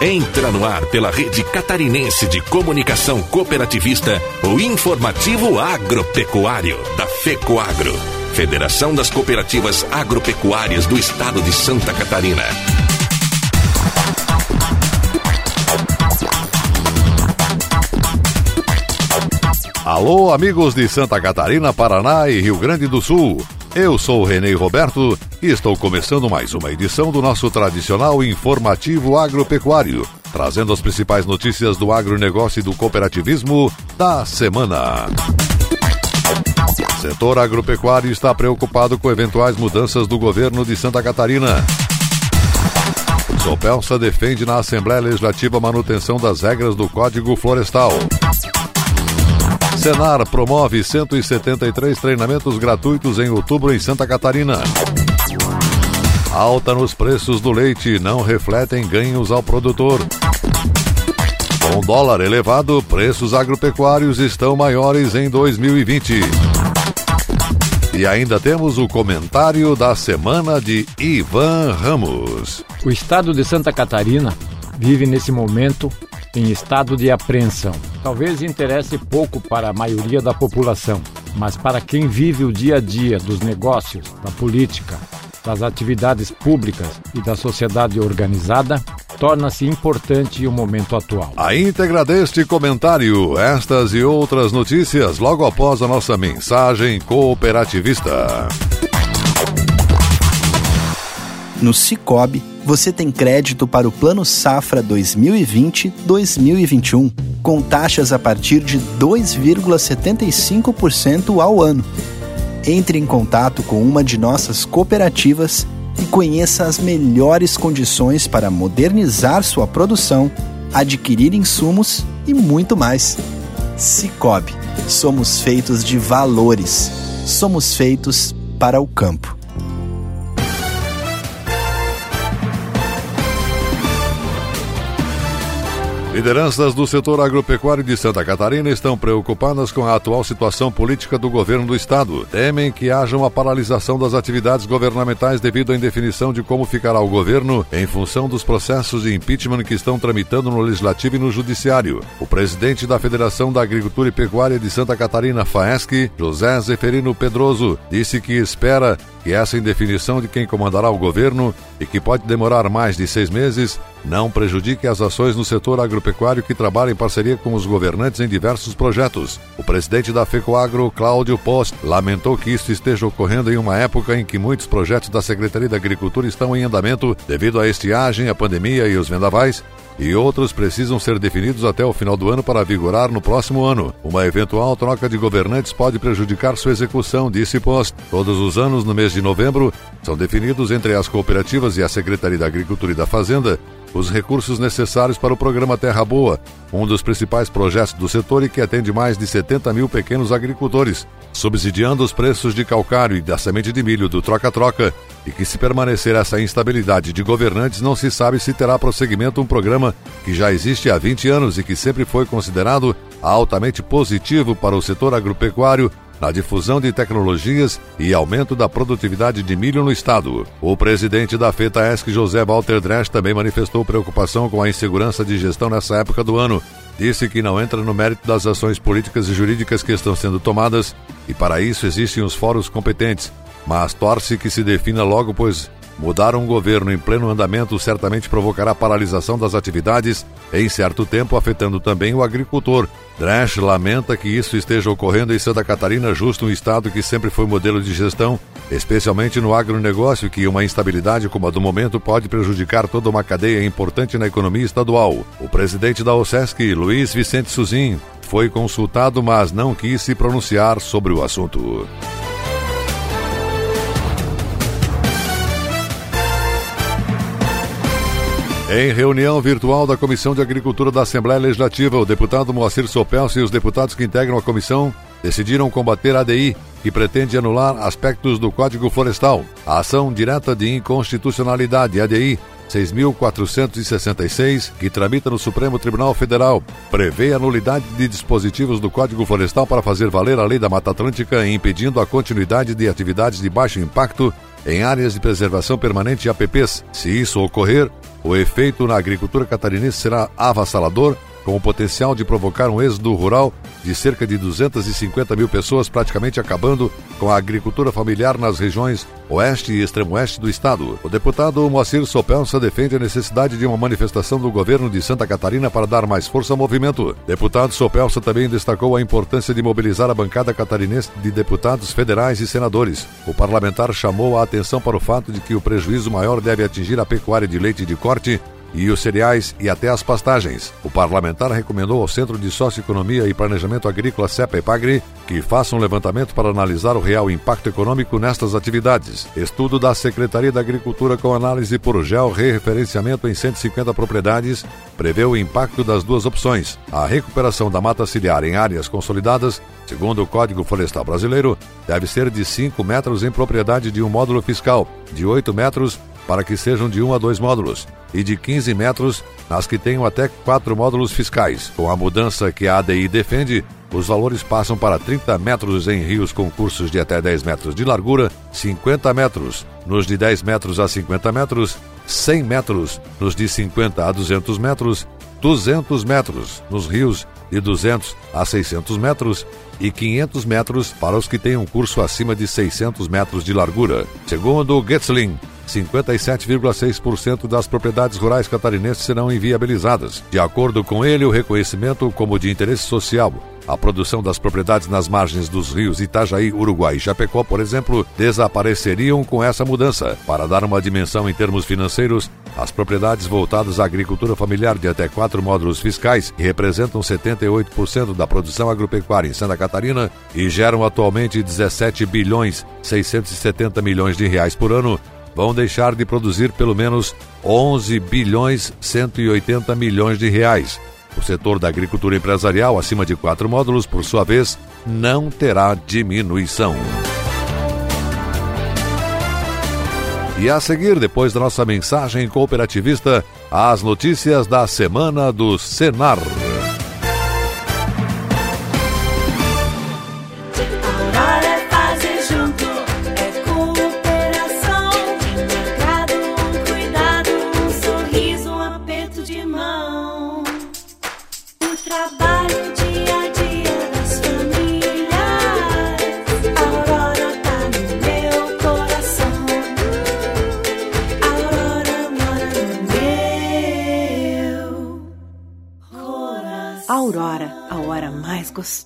Entra no ar pela rede catarinense de comunicação cooperativista o informativo agropecuário da FECOAGro, Federação das Cooperativas Agropecuárias do Estado de Santa Catarina. Alô, amigos de Santa Catarina, Paraná e Rio Grande do Sul. Eu sou o Renê Roberto e estou começando mais uma edição do nosso tradicional informativo agropecuário, trazendo as principais notícias do agronegócio e do cooperativismo da semana. O setor agropecuário está preocupado com eventuais mudanças do governo de Santa Catarina. Sopelsa defende na Assembleia Legislativa a manutenção das regras do Código Florestal. Senar promove 173 treinamentos gratuitos em outubro em Santa Catarina. Alta nos preços do leite não refletem ganhos ao produtor. Com dólar elevado, preços agropecuários estão maiores em 2020. E ainda temos o comentário da semana de Ivan Ramos. O estado de Santa Catarina vive nesse momento em estado de apreensão. Talvez interesse pouco para a maioria da população, mas para quem vive o dia a dia dos negócios, da política, das atividades públicas e da sociedade organizada, torna-se importante o momento atual. A íntegra deste comentário, estas e outras notícias logo após a nossa mensagem cooperativista. No Cicobi, você tem crédito para o Plano Safra 2020-2021, com taxas a partir de 2,75% ao ano. Entre em contato com uma de nossas cooperativas e conheça as melhores condições para modernizar sua produção, adquirir insumos e muito mais. Cicobi, somos feitos de valores. Somos feitos para o campo. Lideranças do setor agropecuário de Santa Catarina estão preocupadas com a atual situação política do governo do estado. Temem que haja uma paralisação das atividades governamentais devido à indefinição de como ficará o governo em função dos processos de impeachment que estão tramitando no legislativo e no judiciário. O presidente da Federação da Agricultura e Pecuária de Santa Catarina, FAESC, José Zeferino Pedroso, disse que espera que essa indefinição de quem comandará o governo e que pode demorar mais de seis meses não prejudique as ações no setor agropecuário que trabalha em parceria com os governantes em diversos projetos. O presidente da FECOAGRO, Cláudio Post, lamentou que isso esteja ocorrendo em uma época em que muitos projetos da Secretaria da Agricultura estão em andamento devido à estiagem, à pandemia e os vendavais e outros precisam ser definidos até o final do ano para vigorar no próximo ano. Uma eventual troca de governantes pode prejudicar sua execução, disse Post. Todos os anos, no mês de novembro, são definidos entre as cooperativas e a Secretaria da Agricultura e da Fazenda os recursos necessários para o programa Terra Boa, um dos principais projetos do setor e que atende mais de 70 mil pequenos agricultores, subsidiando os preços de calcário e da semente de milho do troca-troca, e que se permanecer essa instabilidade de governantes, não se sabe se terá prosseguimento um programa que já existe há 20 anos e que sempre foi considerado altamente positivo para o setor agropecuário na difusão de tecnologias e aumento da produtividade de milho no estado. O presidente da FETAESC, José Walter Dresch, também manifestou preocupação com a insegurança de gestão nessa época do ano. Disse que não entra no mérito das ações políticas e jurídicas que estão sendo tomadas e para isso existem os fóruns competentes, mas torce que se defina logo, pois Mudar um governo em pleno andamento certamente provocará paralisação das atividades em certo tempo, afetando também o agricultor. Dresch lamenta que isso esteja ocorrendo em Santa Catarina, justo um estado que sempre foi modelo de gestão, especialmente no agronegócio, que uma instabilidade como a do momento pode prejudicar toda uma cadeia importante na economia estadual. O presidente da OSESC, Luiz Vicente Suzin, foi consultado, mas não quis se pronunciar sobre o assunto. Em reunião virtual da Comissão de Agricultura da Assembleia Legislativa, o deputado Moacir Sopelso e os deputados que integram a comissão decidiram combater a ADI, que pretende anular aspectos do Código Florestal. A ação direta de inconstitucionalidade, ADI, 6.466, que tramita no Supremo Tribunal Federal, prevê a nulidade de dispositivos do Código Florestal para fazer valer a Lei da Mata Atlântica, impedindo a continuidade de atividades de baixo impacto em áreas de preservação permanente e APPs. Se isso ocorrer, o efeito na agricultura catarinense será avassalador com o potencial de provocar um êxodo rural de cerca de 250 mil pessoas, praticamente acabando com a agricultura familiar nas regiões oeste e extremo-oeste do estado. O deputado Moacir Sopelsa defende a necessidade de uma manifestação do governo de Santa Catarina para dar mais força ao movimento. Deputado Sopelsa também destacou a importância de mobilizar a bancada catarinense de deputados federais e senadores. O parlamentar chamou a atenção para o fato de que o prejuízo maior deve atingir a pecuária de leite de corte e os cereais e até as pastagens. O parlamentar recomendou ao Centro de Socioeconomia e Planejamento Agrícola CEPA Pagri que faça um levantamento para analisar o real impacto econômico nestas atividades. Estudo da Secretaria da Agricultura com análise por geo-referenciamento em 150 propriedades prevê o impacto das duas opções. A recuperação da mata ciliar em áreas consolidadas, segundo o Código Florestal Brasileiro, deve ser de 5 metros em propriedade de um módulo fiscal, de 8 metros para que sejam de 1 a 2 módulos e de 15 metros nas que tenham até 4 módulos fiscais. Com a mudança que a ADI defende, os valores passam para 30 metros em rios com cursos de até 10 metros de largura, 50 metros nos de 10 metros a 50 metros, 100 metros nos de 50 a 200 metros, 200 metros nos rios de 200 a 600 metros e 500 metros para os que um curso acima de 600 metros de largura. Segundo Getzling, 57,6% das propriedades rurais catarinenses serão inviabilizadas. De acordo com ele, o reconhecimento como de interesse social a produção das propriedades nas margens dos rios Itajaí, Uruguai e Chapecó, por exemplo, desapareceriam com essa mudança. Para dar uma dimensão em termos financeiros, as propriedades voltadas à agricultura familiar de até quatro módulos fiscais, que representam 78% da produção agropecuária em Santa Catarina e geram atualmente 17 bilhões 670 milhões de reais por ano, vão deixar de produzir pelo menos 11 bilhões 180 milhões de reais. O setor da agricultura empresarial acima de quatro módulos, por sua vez, não terá diminuição. E a seguir, depois da nossa mensagem cooperativista, as notícias da semana do Senar.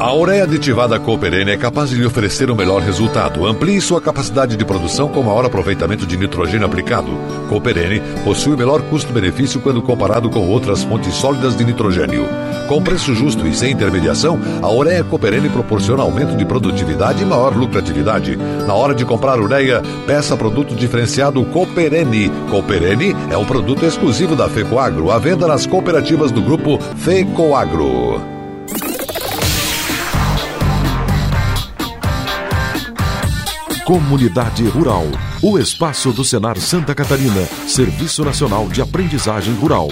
A ureia aditivada Cooperene é capaz de lhe oferecer o melhor resultado. Amplie sua capacidade de produção com maior aproveitamento de nitrogênio aplicado. Cooperene possui o melhor custo-benefício quando comparado com outras fontes sólidas de nitrogênio. Com preço justo e sem intermediação, a ureia Cooperene proporciona aumento de produtividade e maior lucratividade. Na hora de comprar ureia, peça produto diferenciado Cooperene. Cooperene é um produto exclusivo da FECOAGRO, à venda nas cooperativas do grupo FECOAGRO. Comunidade Rural. O espaço do Senar Santa Catarina, Serviço Nacional de Aprendizagem Rural.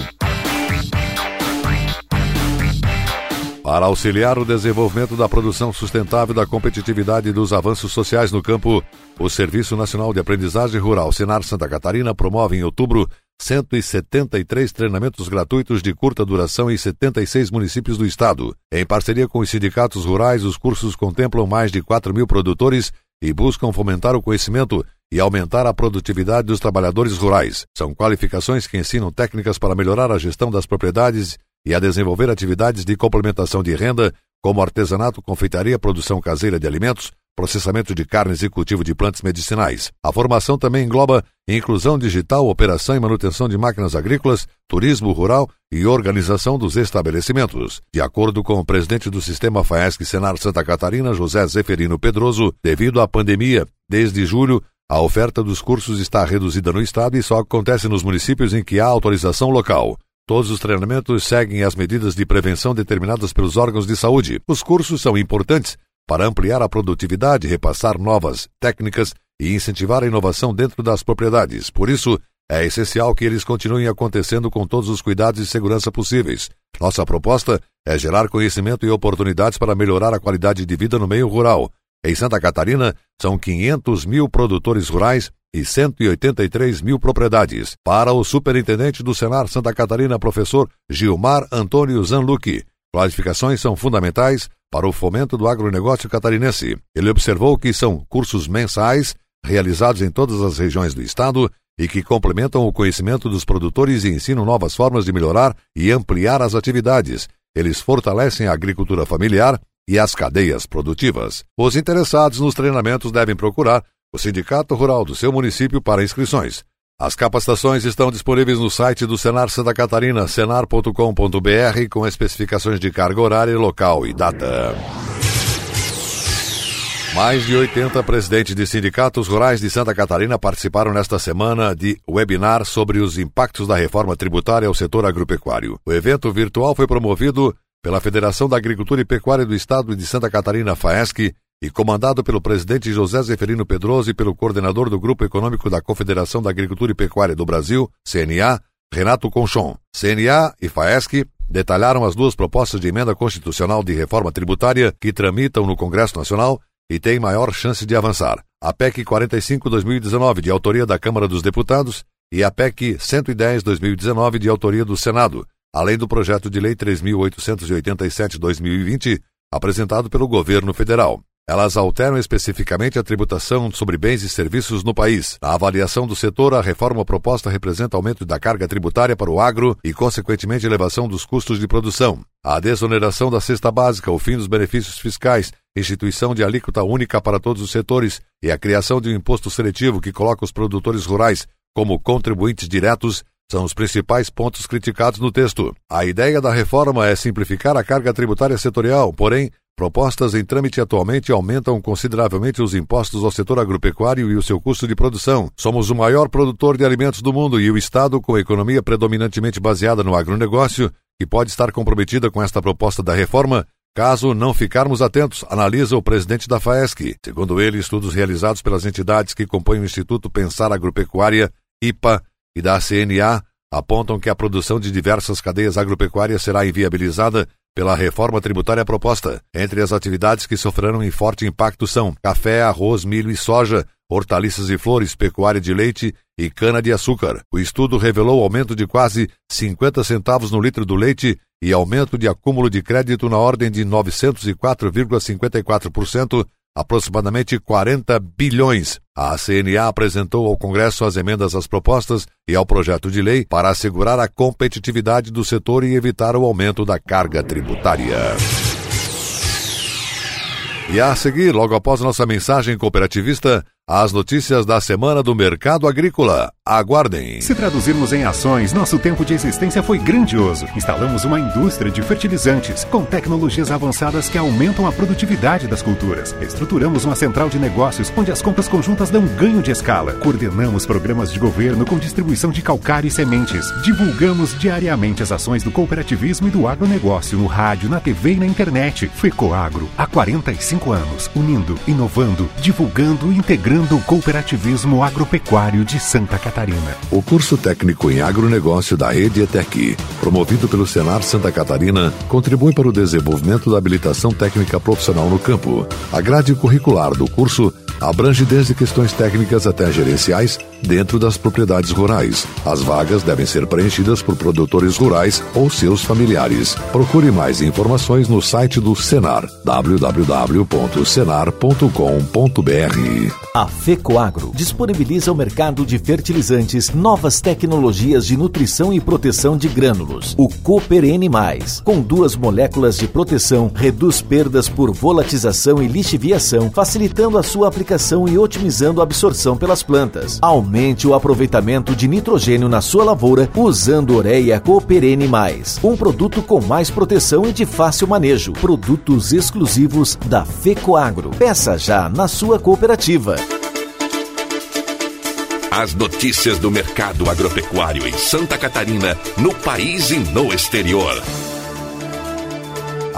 Para auxiliar o desenvolvimento da produção sustentável, da competitividade e dos avanços sociais no campo, o Serviço Nacional de Aprendizagem Rural Senar Santa Catarina promove em outubro 173 treinamentos gratuitos de curta duração em 76 municípios do estado. Em parceria com os sindicatos rurais, os cursos contemplam mais de 4 mil produtores e buscam fomentar o conhecimento e aumentar a produtividade dos trabalhadores rurais. São qualificações que ensinam técnicas para melhorar a gestão das propriedades e a desenvolver atividades de complementação de renda, como artesanato, confeitaria, produção caseira de alimentos, processamento de carnes e cultivo de plantas medicinais. A formação também engloba inclusão digital, operação e manutenção de máquinas agrícolas, turismo rural e organização dos estabelecimentos. De acordo com o presidente do sistema FAESC Senar Santa Catarina, José Zeferino Pedroso, devido à pandemia, desde julho, a oferta dos cursos está reduzida no estado e só acontece nos municípios em que há autorização local. Todos os treinamentos seguem as medidas de prevenção determinadas pelos órgãos de saúde. Os cursos são importantes para ampliar a produtividade, repassar novas técnicas e incentivar a inovação dentro das propriedades. Por isso, é essencial que eles continuem acontecendo com todos os cuidados de segurança possíveis. Nossa proposta é gerar conhecimento e oportunidades para melhorar a qualidade de vida no meio rural. Em Santa Catarina, são 500 mil produtores rurais e 183 mil propriedades. Para o superintendente do Senar Santa Catarina, professor Gilmar Antônio Zanlucci, Classificações são fundamentais para o fomento do agronegócio catarinense. Ele observou que são cursos mensais realizados em todas as regiões do estado e que complementam o conhecimento dos produtores e ensinam novas formas de melhorar e ampliar as atividades. Eles fortalecem a agricultura familiar e as cadeias produtivas. Os interessados nos treinamentos devem procurar o Sindicato Rural do seu município para inscrições. As capacitações estão disponíveis no site do Senar Santa Catarina, senar.com.br, com especificações de carga horária, local e data. Mais de 80 presidentes de sindicatos rurais de Santa Catarina participaram nesta semana de webinar sobre os impactos da reforma tributária ao setor agropecuário. O evento virtual foi promovido pela Federação da Agricultura e Pecuária do Estado de Santa Catarina, FAESC, e comandado pelo presidente José Zeferino Pedroso e pelo coordenador do Grupo Econômico da Confederação da Agricultura e Pecuária do Brasil, CNA, Renato Conchon. CNA e FAESC detalharam as duas propostas de emenda constitucional de reforma tributária que tramitam no Congresso Nacional e têm maior chance de avançar. A PEC 45-2019, de autoria da Câmara dos Deputados, e a PEC 110-2019, de autoria do Senado, além do projeto de lei 3.887-2020, apresentado pelo governo federal. Elas alteram especificamente a tributação sobre bens e serviços no país. Na avaliação do setor, a reforma proposta representa aumento da carga tributária para o agro e, consequentemente, elevação dos custos de produção. A desoneração da cesta básica, o fim dos benefícios fiscais, instituição de alíquota única para todos os setores e a criação de um imposto seletivo que coloca os produtores rurais como contribuintes diretos são os principais pontos criticados no texto. A ideia da reforma é simplificar a carga tributária setorial, porém, Propostas em trâmite atualmente aumentam consideravelmente os impostos ao setor agropecuário e o seu custo de produção. Somos o maior produtor de alimentos do mundo e o Estado, com economia predominantemente baseada no agronegócio, que pode estar comprometida com esta proposta da reforma, caso não ficarmos atentos, analisa o presidente da FAESC. Segundo ele, estudos realizados pelas entidades que compõem o Instituto Pensar Agropecuária, IPA e da CNA apontam que a produção de diversas cadeias agropecuárias será inviabilizada pela reforma tributária proposta. Entre as atividades que sofrerão em forte impacto são café, arroz, milho e soja, hortaliças e flores, pecuária de leite e cana-de-açúcar. O estudo revelou aumento de quase 50 centavos no litro do leite e aumento de acúmulo de crédito na ordem de 904,54% aproximadamente 40 bilhões. A CNA apresentou ao Congresso as emendas às propostas e ao projeto de lei para assegurar a competitividade do setor e evitar o aumento da carga tributária. E a seguir, logo após nossa mensagem cooperativista, as notícias da semana do mercado agrícola. Aguardem. Se traduzirmos em ações, nosso tempo de existência foi grandioso. Instalamos uma indústria de fertilizantes com tecnologias avançadas que aumentam a produtividade das culturas. Estruturamos uma central de negócios onde as compras conjuntas dão ganho de escala. Coordenamos programas de governo com distribuição de calcário e sementes. Divulgamos diariamente as ações do cooperativismo e do agronegócio no rádio, na TV e na internet. Fecoagro, há 45 anos, unindo, inovando, divulgando e integrando o cooperativismo agropecuário de Santa Catarina. O curso técnico em agronegócio da Rede ETEC, promovido pelo Senar Santa Catarina, contribui para o desenvolvimento da habilitação técnica profissional no campo. A grade curricular do curso abrange desde questões técnicas até gerenciais, dentro das propriedades rurais. As vagas devem ser preenchidas por produtores rurais ou seus familiares. Procure mais informações no site do Senar www.senar.com.br. A FECOAGRO disponibiliza o mercado de fertilizantes, novas tecnologias de nutrição e proteção de grânulos. O Cooper N+, com duas moléculas de proteção, reduz perdas por volatização e lixiviação, facilitando a sua aplicação e otimizando a absorção pelas plantas. Aumente o aproveitamento de nitrogênio na sua lavoura usando Ureia Cooper N+, um produto com mais proteção e de fácil manejo. Produtos exclusivos da FECOAGRO. Peça já na sua cooperativa. As notícias do mercado agropecuário em Santa Catarina, no país e no exterior.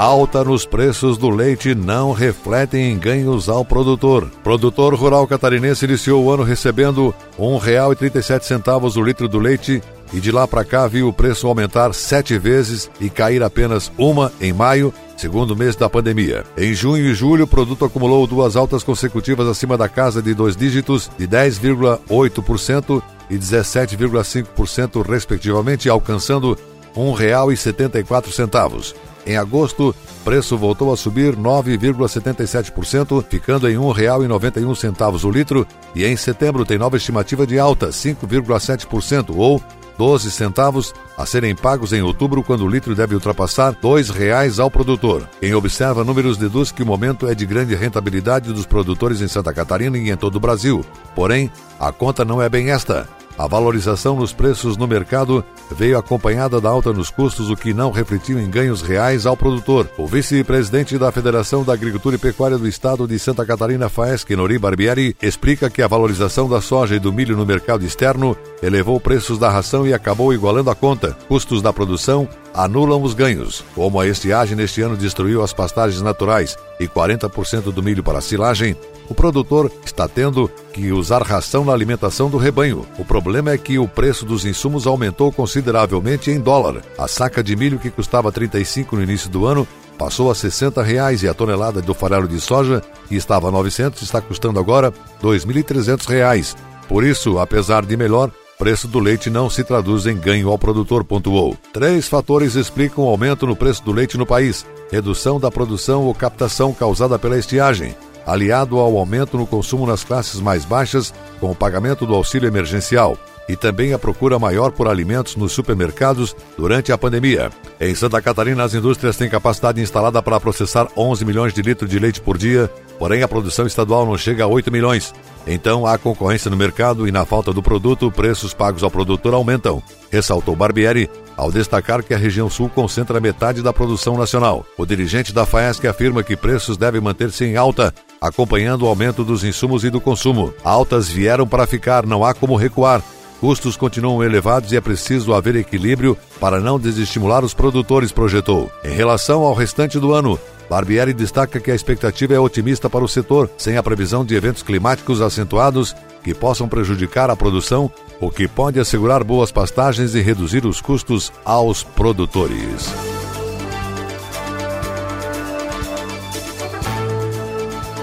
Alta nos preços do leite não refletem em ganhos ao produtor. Produtor rural catarinense iniciou o ano recebendo R$ 1,37 o litro do leite e de lá para cá viu o preço aumentar sete vezes e cair apenas uma em maio, segundo mês da pandemia. Em junho e julho, o produto acumulou duas altas consecutivas acima da casa de dois dígitos, de 10,8% e 17,5%, respectivamente, alcançando R$ 1,74. Em agosto, o preço voltou a subir 9,77%, ficando em R$ 1,91 o litro, e em setembro tem nova estimativa de alta, 5,7%, ou 12 centavos a serem pagos em outubro, quando o litro deve ultrapassar R$ 2,00 ao produtor. Quem observa números deduz que o momento é de grande rentabilidade dos produtores em Santa Catarina e em todo o Brasil. Porém, a conta não é bem esta. A valorização nos preços no mercado veio acompanhada da alta nos custos, o que não refletiu em ganhos reais ao produtor. O vice-presidente da Federação da Agricultura e Pecuária do Estado de Santa Catarina, Faesc Nori Barbieri, explica que a valorização da soja e do milho no mercado externo elevou preços da ração e acabou igualando a conta. Custos da produção anulam os ganhos. Como a estiagem neste ano destruiu as pastagens naturais e 40% do milho para silagem, o produtor está tendo que usar ração na alimentação do rebanho. O problema é que o preço dos insumos aumentou consideravelmente em dólar. A saca de milho que custava 35 no início do ano passou a 60 reais e a tonelada do farelo de soja, que estava a 900, está custando agora 2.300 reais. Por isso, apesar de melhor, preço do leite não se traduz em ganho ao produtor, pontuou. Três fatores explicam o aumento no preço do leite no país: redução da produção ou captação causada pela estiagem, aliado ao aumento no consumo nas classes mais baixas com o pagamento do auxílio emergencial e também a procura maior por alimentos nos supermercados durante a pandemia. Em Santa Catarina, as indústrias têm capacidade instalada para processar 11 milhões de litros de leite por dia, porém a produção estadual não chega a 8 milhões. Então há concorrência no mercado e, na falta do produto, preços pagos ao produtor aumentam, ressaltou Barbieri, ao destacar que a região sul concentra metade da produção nacional. O dirigente da FAESC afirma que preços devem manter-se em alta, acompanhando o aumento dos insumos e do consumo. Altas vieram para ficar, não há como recuar. Custos continuam elevados e é preciso haver equilíbrio para não desestimular os produtores, projetou. Em relação ao restante do ano, Barbieri destaca que a expectativa é otimista para o setor, sem a previsão de eventos climáticos acentuados que possam prejudicar a produção, o que pode assegurar boas pastagens e reduzir os custos aos produtores.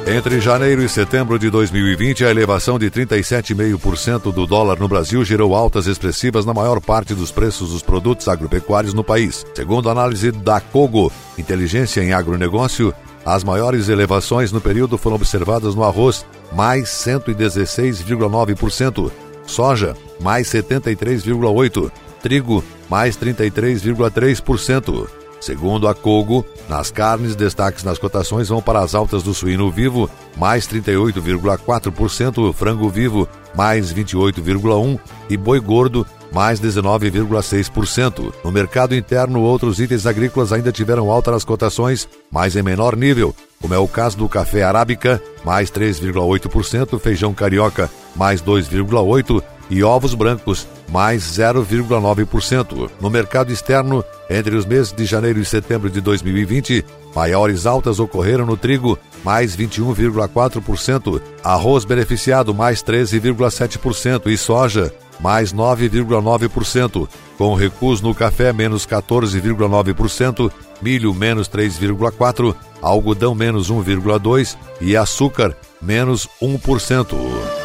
Entre janeiro e setembro de 2020, a elevação de 37,5% do dólar no Brasil gerou altas expressivas na maior parte dos preços dos produtos agropecuários no país. Segundo a análise da Cogo, Inteligência em Agronegócio, as maiores elevações no período foram observadas no arroz, mais 116,9%, soja, mais 73,8%, trigo, mais 33,3%. Segundo a Cogo, nas carnes, destaques nas cotações vão para as altas do suíno vivo, mais 38,4%, frango vivo, mais 28,1% e boi gordo, mais 19,6%. No mercado interno, outros itens agrícolas ainda tiveram alta nas cotações, mas em menor nível, como é o caso do café arábica, mais 3,8%, feijão carioca, mais 2,8%, e ovos brancos, mais 0,9%. No mercado externo, entre os meses de janeiro e setembro de 2020, maiores altas ocorreram no trigo, mais 21,4%, arroz beneficiado, mais 13,7% e soja, mais 9,9%, com recuos no café, menos 14,9%, milho, menos 3,4%, algodão, menos 1,2% e açúcar, menos 1%.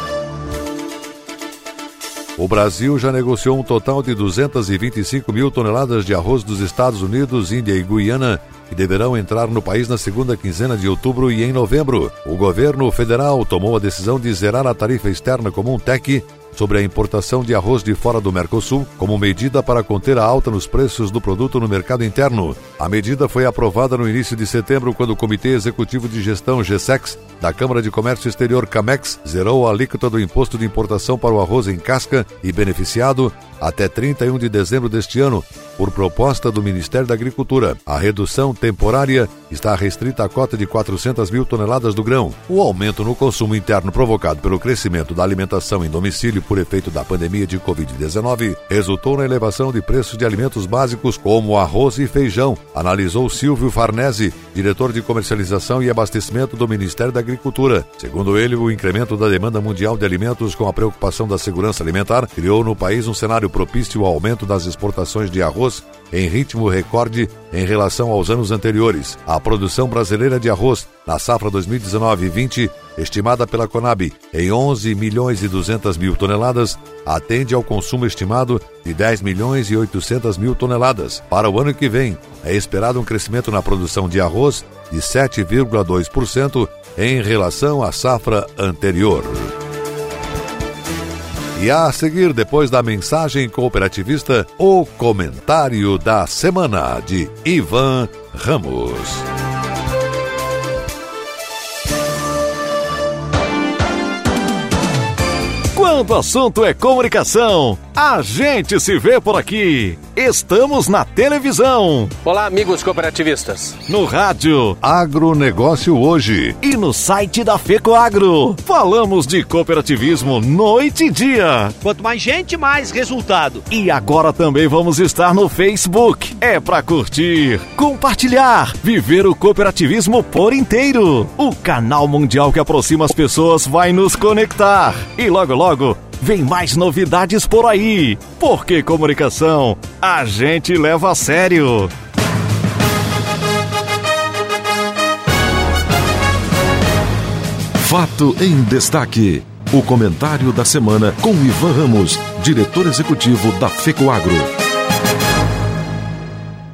O Brasil já negociou um total de 225 mil toneladas de arroz dos Estados Unidos, Índia e Guiana, que deverão entrar no país na segunda quinzena de outubro e em novembro. O governo federal tomou a decisão de zerar a tarifa externa comum TEC sobre a importação de arroz de fora do Mercosul como medida para conter a alta nos preços do produto no mercado interno. A medida foi aprovada no início de setembro quando o Comitê Executivo de Gestão GSEX da Câmara de Comércio Exterior CAMEX zerou a alíquota do imposto de importação para o arroz em casca e beneficiado até 31 de dezembro deste ano, por proposta do Ministério da Agricultura. A redução temporária está restrita à cota de 400 mil toneladas do grão. O aumento no consumo interno provocado pelo crescimento da alimentação em domicílio por efeito da pandemia de Covid-19 resultou na elevação de preços de alimentos básicos como arroz e feijão, analisou Silvio Farnese, diretor de comercialização e abastecimento do Ministério da Agricultura. Segundo ele, o incremento da demanda mundial de alimentos com a preocupação da segurança alimentar criou no país um cenário propício ao aumento das exportações de arroz em ritmo recorde em relação aos anos anteriores. A produção brasileira de arroz na safra 2019-20, estimada pela Conab em 11 milhões e 200 mil toneladas, atende ao consumo estimado de 10 milhões e 800 mil toneladas. Para o ano que vem, é esperado um crescimento na produção de arroz de 7,2% em relação à safra anterior. E a seguir, depois da mensagem cooperativista, o comentário da semana de Ivan Ramos. Quando o assunto é comunicação, a gente se vê por aqui. Estamos na televisão. Olá, amigos cooperativistas. No rádio. Agronegócio hoje. E no site da FECOAGro. Falamos de cooperativismo noite e dia. Quanto mais gente, mais resultado. E agora também vamos estar no Facebook. É para curtir, compartilhar, viver o cooperativismo por inteiro. O canal mundial que aproxima as pessoas vai nos conectar. E logo, logo Vem mais novidades por aí. Porque comunicação a gente leva a sério. Fato em destaque. O comentário da semana com Ivan Ramos, diretor executivo da FECOAGRO.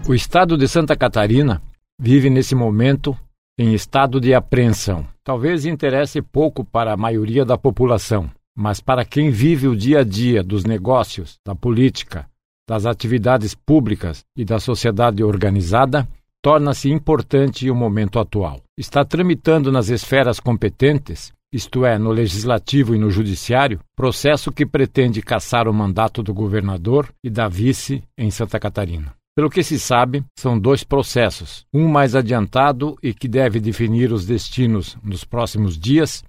O estado de Santa Catarina vive nesse momento em estado de apreensão. Talvez interesse pouco para a maioria da população, mas para quem vive o dia a dia dos negócios, da política, das atividades públicas e da sociedade organizada, torna-se importante o momento atual. Está tramitando nas esferas competentes, isto é, no legislativo e no judiciário, processo que pretende caçar o mandato do governador e da vice em Santa Catarina. Pelo que se sabe, são dois processos, um mais adiantado e que deve definir os destinos nos próximos dias,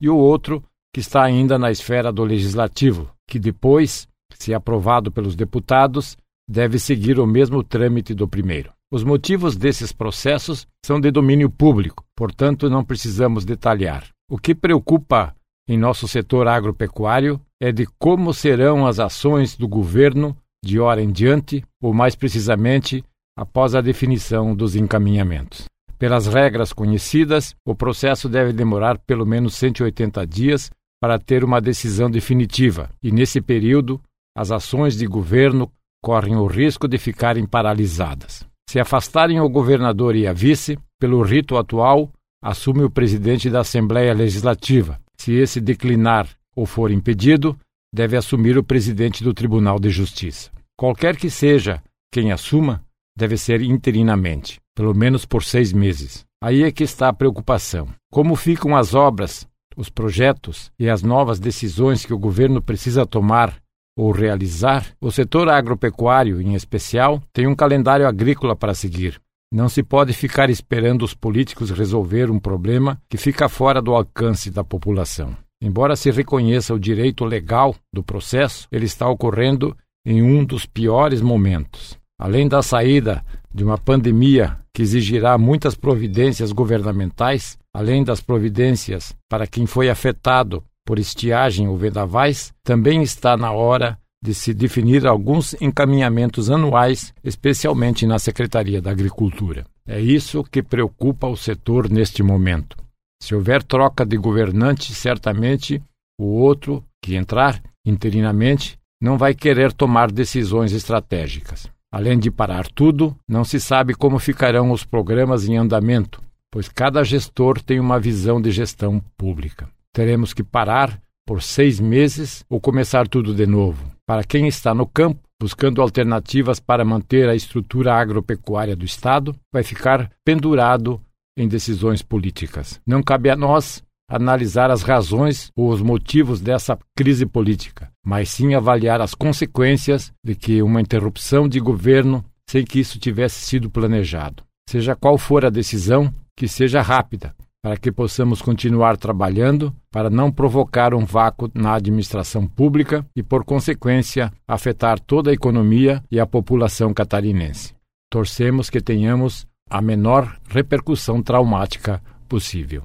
e o outro que está ainda na esfera do legislativo, que depois, se aprovado pelos deputados, deve seguir o mesmo trâmite do primeiro. Os motivos desses processos são de domínio público, portanto, não precisamos detalhar. O que preocupa em nosso setor agropecuário é de como serão as ações do governo de hora em diante, ou mais precisamente, após a definição dos encaminhamentos. Pelas regras conhecidas, o processo deve demorar pelo menos 180 dias para ter uma decisão definitiva, e nesse período as ações de governo correm o risco de ficarem paralisadas. Se afastarem o governador e a vice, pelo rito atual, assume o presidente da Assembleia Legislativa. Se esse declinar ou for impedido, deve assumir o presidente do Tribunal de Justiça. Qualquer que seja quem assuma, deve ser interinamente, pelo menos por seis meses. Aí é que está a preocupação. Como ficam as obras os projetos e as novas decisões que o governo precisa tomar ou realizar, o setor agropecuário, em especial, tem um calendário agrícola para seguir. Não se pode ficar esperando os políticos resolver um problema que fica fora do alcance da população. Embora se reconheça o direito legal do processo, ele está ocorrendo em um dos piores momentos. Além da saída de uma pandemia que exigirá muitas providências governamentais, além das providências para quem foi afetado por estiagem ou vendavais, também está na hora de se definir alguns encaminhamentos anuais, especialmente na Secretaria da Agricultura. É isso que preocupa o setor neste momento. Se houver troca de governante, certamente o outro que entrar interinamente não vai querer tomar decisões estratégicas. Além de parar tudo, não se sabe como ficarão os programas em andamento, pois cada gestor tem uma visão de gestão pública. Teremos que parar por seis meses ou começar tudo de novo. Para quem está no campo, buscando alternativas para manter a estrutura agropecuária do Estado, vai ficar pendurado em decisões políticas. Não cabe a nós analisar as razões ou os motivos dessa crise política, mas sim avaliar as consequências de que uma interrupção de governo sem que isso tivesse sido planejado. Seja qual for a decisão, que seja rápida, para que possamos continuar trabalhando para não provocar um vácuo na administração pública e, por consequência, afetar toda a economia e a população catarinense. Torcemos que tenhamos a menor repercussão traumática possível.